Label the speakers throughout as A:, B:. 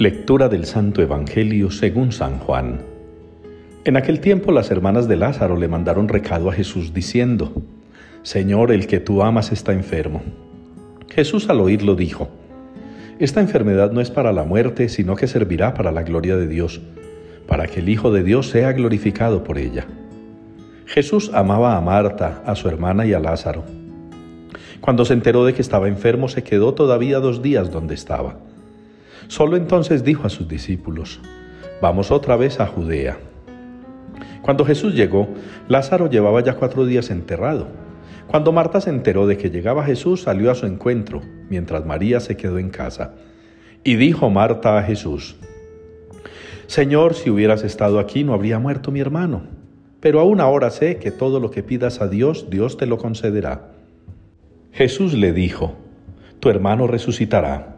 A: Lectura del Santo Evangelio según San Juan. En aquel tiempo las hermanas de Lázaro le mandaron recado a Jesús diciendo, Señor, el que tú amas está enfermo. Jesús al oírlo dijo, Esta enfermedad no es para la muerte, sino que servirá para la gloria de Dios, para que el Hijo de Dios sea glorificado por ella. Jesús amaba a Marta, a su hermana y a Lázaro. Cuando se enteró de que estaba enfermo, se quedó todavía dos días donde estaba. Solo entonces dijo a sus discípulos, Vamos otra vez a Judea. Cuando Jesús llegó, Lázaro llevaba ya cuatro días enterrado. Cuando Marta se enteró de que llegaba Jesús, salió a su encuentro, mientras María se quedó en casa. Y dijo Marta a Jesús, Señor, si hubieras estado aquí no habría muerto mi hermano, pero aún ahora sé que todo lo que pidas a Dios, Dios te lo concederá. Jesús le dijo, Tu hermano resucitará.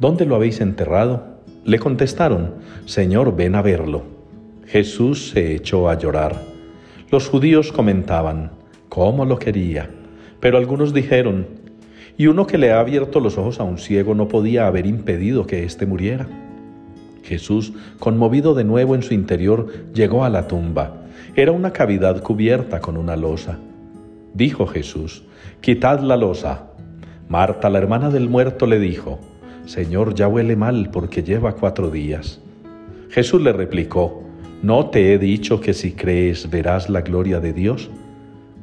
A: ¿Dónde lo habéis enterrado? Le contestaron, Señor, ven a verlo. Jesús se echó a llorar. Los judíos comentaban, ¿cómo lo quería? Pero algunos dijeron, y uno que le ha abierto los ojos a un ciego no podía haber impedido que éste muriera. Jesús, conmovido de nuevo en su interior, llegó a la tumba. Era una cavidad cubierta con una losa. Dijo Jesús, Quitad la losa. Marta, la hermana del muerto, le dijo, Señor, ya huele mal porque lleva cuatro días. Jesús le replicó, ¿no te he dicho que si crees verás la gloria de Dios?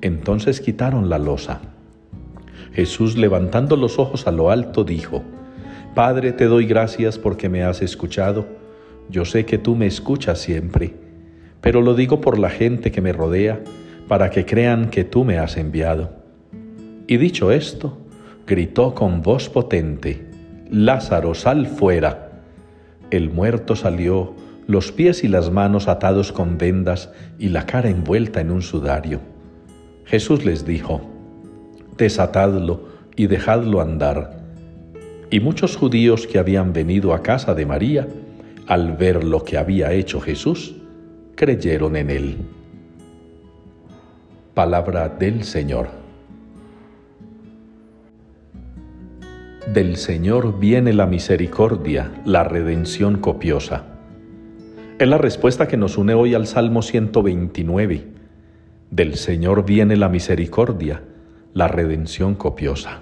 A: Entonces quitaron la losa. Jesús, levantando los ojos a lo alto, dijo, Padre, te doy gracias porque me has escuchado. Yo sé que tú me escuchas siempre, pero lo digo por la gente que me rodea, para que crean que tú me has enviado. Y dicho esto, gritó con voz potente, Lázaro, sal fuera. El muerto salió, los pies y las manos atados con vendas y la cara envuelta en un sudario. Jesús les dijo, Desatadlo y dejadlo andar. Y muchos judíos que habían venido a casa de María, al ver lo que había hecho Jesús, creyeron en él. Palabra del Señor. Del Señor viene la misericordia, la redención copiosa. Es la respuesta que nos une hoy al Salmo 129. Del Señor viene la misericordia, la redención copiosa.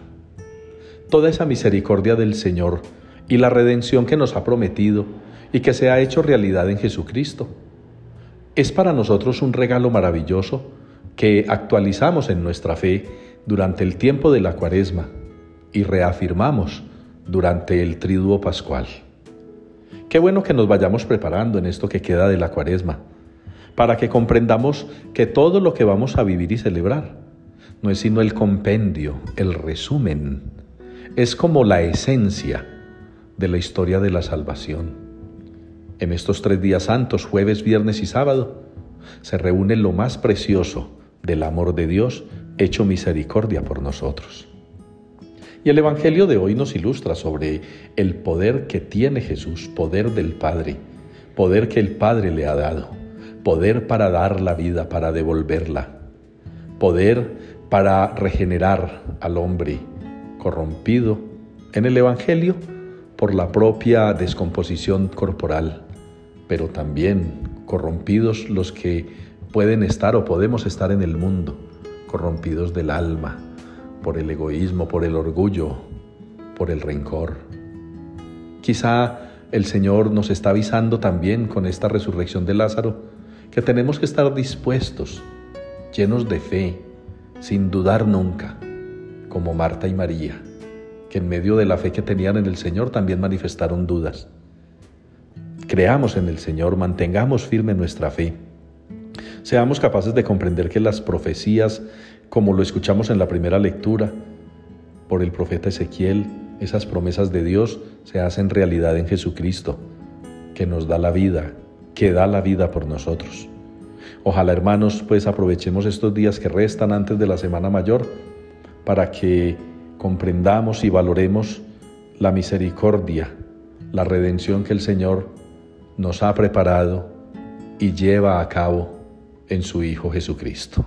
A: Toda esa misericordia del Señor y la redención que nos ha prometido y que se ha hecho realidad en Jesucristo. Es para nosotros un regalo maravilloso que actualizamos en nuestra fe durante el tiempo de la cuaresma y reafirmamos durante el triduo pascual. Qué bueno que nos vayamos preparando en esto que queda de la cuaresma, para que comprendamos que todo lo que vamos a vivir y celebrar no es sino el compendio, el resumen, es como la esencia de la historia de la salvación. En estos tres días santos, jueves, viernes y sábado, se reúne lo más precioso del amor de Dios hecho misericordia por nosotros. Y el Evangelio de hoy nos ilustra sobre el poder que tiene Jesús, poder del Padre, poder que el Padre le ha dado, poder para dar la vida, para devolverla, poder para regenerar al hombre corrompido en el Evangelio por la propia descomposición corporal, pero también corrompidos los que pueden estar o podemos estar en el mundo, corrompidos del alma, por el egoísmo, por el orgullo, por el rencor. Quizá el Señor nos está avisando también con esta resurrección de Lázaro que tenemos que estar dispuestos, llenos de fe, sin dudar nunca, como Marta y María, que en medio de la fe que tenían en el Señor también manifestaron dudas. Creamos en el Señor, mantengamos firme nuestra fe. Seamos capaces de comprender que las profecías como lo escuchamos en la primera lectura por el profeta Ezequiel, esas promesas de Dios se hacen realidad en Jesucristo, que nos da la vida, que da la vida por nosotros. Ojalá hermanos, pues aprovechemos estos días que restan antes de la Semana Mayor para que comprendamos y valoremos la misericordia, la redención que el Señor nos ha preparado y lleva a cabo en su Hijo Jesucristo.